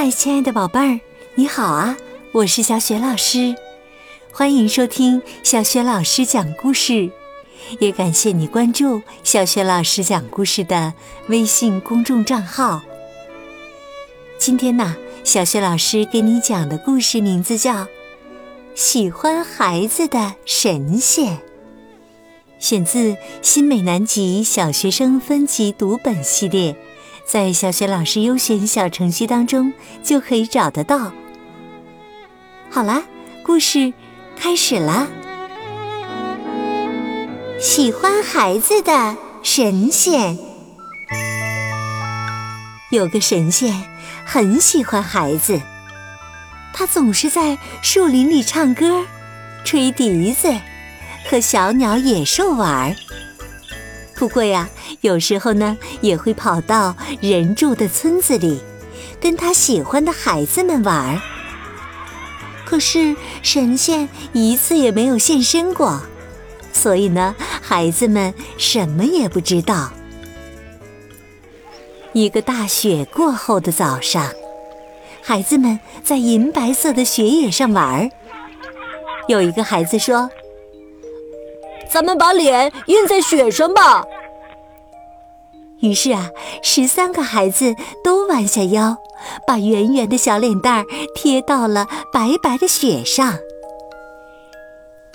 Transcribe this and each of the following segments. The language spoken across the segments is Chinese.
嗨，亲爱的宝贝儿，你好啊！我是小雪老师，欢迎收听小雪老师讲故事，也感谢你关注小雪老师讲故事的微信公众账号。今天呢，小雪老师给你讲的故事名字叫《喜欢孩子的神仙》，选自新美南极小学生分级读本系列。在小学老师优选小程序当中就可以找得到。好啦，故事开始啦！喜欢孩子的神仙，有个神仙很喜欢孩子，他总是在树林里唱歌、吹笛子，和小鸟、野兽玩。不过呀。有时候呢，也会跑到人住的村子里，跟他喜欢的孩子们玩儿。可是神仙一次也没有现身过，所以呢，孩子们什么也不知道。一个大雪过后的早上，孩子们在银白色的雪野上玩儿。有一个孩子说：“咱们把脸印在雪上吧。”于是啊，十三个孩子都弯下腰，把圆圆的小脸蛋儿贴到了白白的雪上。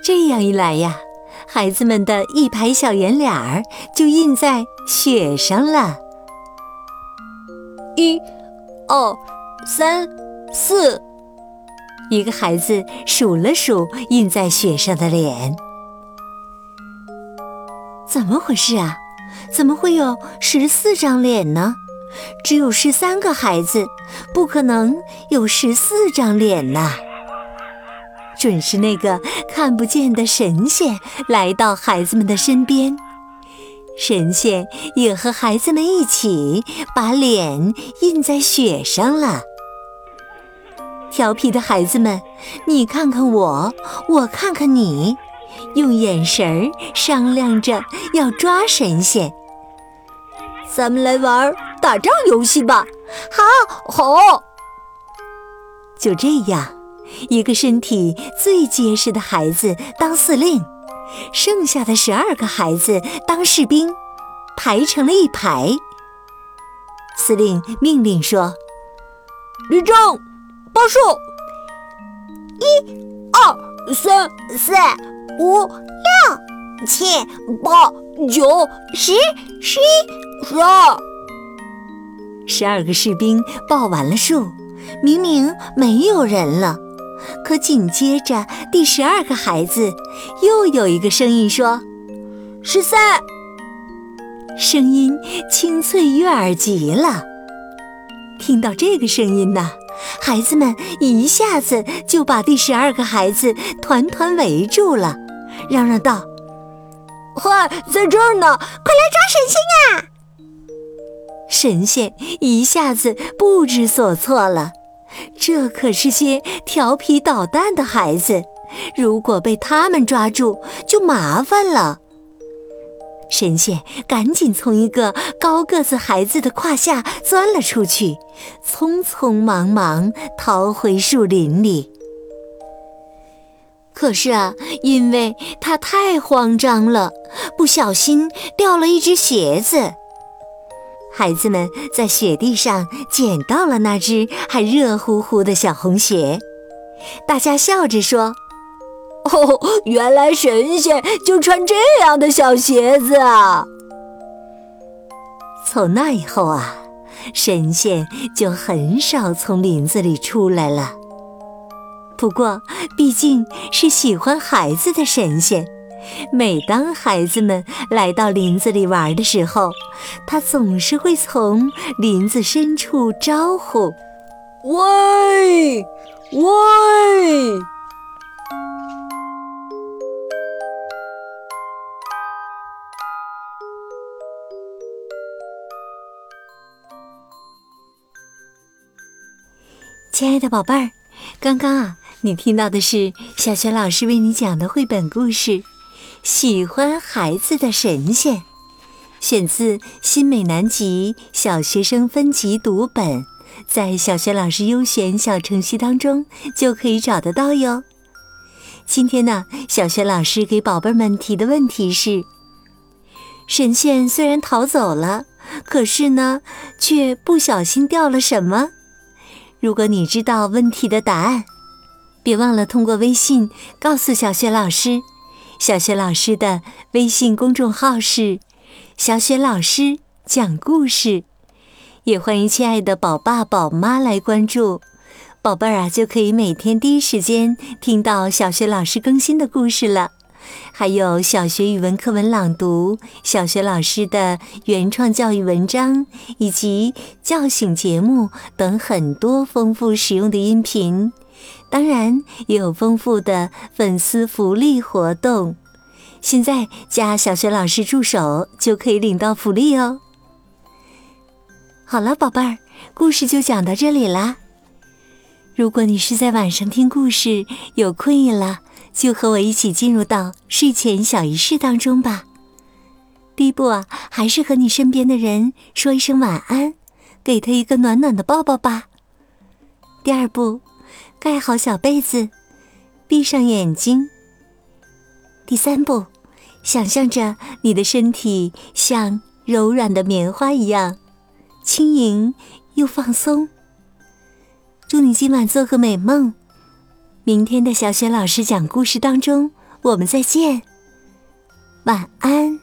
这样一来呀，孩子们的一排小圆脸儿就印在雪上了。一、二、三、四，一个孩子数了数印在雪上的脸，怎么回事啊？怎么会有十四张脸呢？只有十三个孩子，不可能有十四张脸呐！准是那个看不见的神仙来到孩子们的身边，神仙也和孩子们一起把脸印在雪上了。调皮的孩子们，你看看我，我看看你。用眼神儿商量着要抓神仙，咱们来玩打仗游戏吧！好，好。就这样，一个身体最结实的孩子当司令，剩下的十二个孩子当士兵，排成了一排。司令命令说：“立正，报数，一、二、三、四。”五、六、七、八、九、十、十一、十二，十二个士兵报完了数，明明没有人了，可紧接着第十二个孩子又有一个声音说：“十三。”声音清脆悦耳极了。听到这个声音呢？孩子们一下子就把第十二个孩子团团围住了，嚷嚷道：“嗨，在这儿呢，快来抓神仙呀！”神仙一下子不知所措了，这可是些调皮捣蛋的孩子，如果被他们抓住，就麻烦了。神仙赶紧从一个高个子孩子的胯下钻了出去，匆匆忙忙逃回树林里。可是啊，因为他太慌张了，不小心掉了一只鞋子。孩子们在雪地上捡到了那只还热乎乎的小红鞋，大家笑着说。哦，原来神仙就穿这样的小鞋子啊！从那以后啊，神仙就很少从林子里出来了。不过，毕竟是喜欢孩子的神仙，每当孩子们来到林子里玩的时候，他总是会从林子深处招呼：“喂，喂！”亲爱的宝贝儿，刚刚啊，你听到的是小雪老师为你讲的绘本故事《喜欢孩子的神仙》，选自新美南极小学生分级读本，在小学老师优选小程序当中就可以找得到哟。今天呢，小学老师给宝贝们提的问题是：神仙虽然逃走了，可是呢，却不小心掉了什么？如果你知道问题的答案，别忘了通过微信告诉小雪老师。小雪老师的微信公众号是“小雪老师讲故事”，也欢迎亲爱的宝爸宝妈来关注。宝贝儿啊，就可以每天第一时间听到小学老师更新的故事了，还有小学语文课文朗读、小学老师的原创教育文章以及叫醒节目等很多丰富实用的音频。当然，也有丰富的粉丝福利活动。现在加小学老师助手就可以领到福利哦。好了，宝贝儿，故事就讲到这里啦。如果你是在晚上听故事有困意了，就和我一起进入到睡前小仪式当中吧。第一步啊，还是和你身边的人说一声晚安，给他一个暖暖的抱抱吧。第二步，盖好小被子，闭上眼睛。第三步，想象着你的身体像柔软的棉花一样轻盈又放松。祝你今晚做个美梦，明天的小雪老师讲故事当中，我们再见，晚安。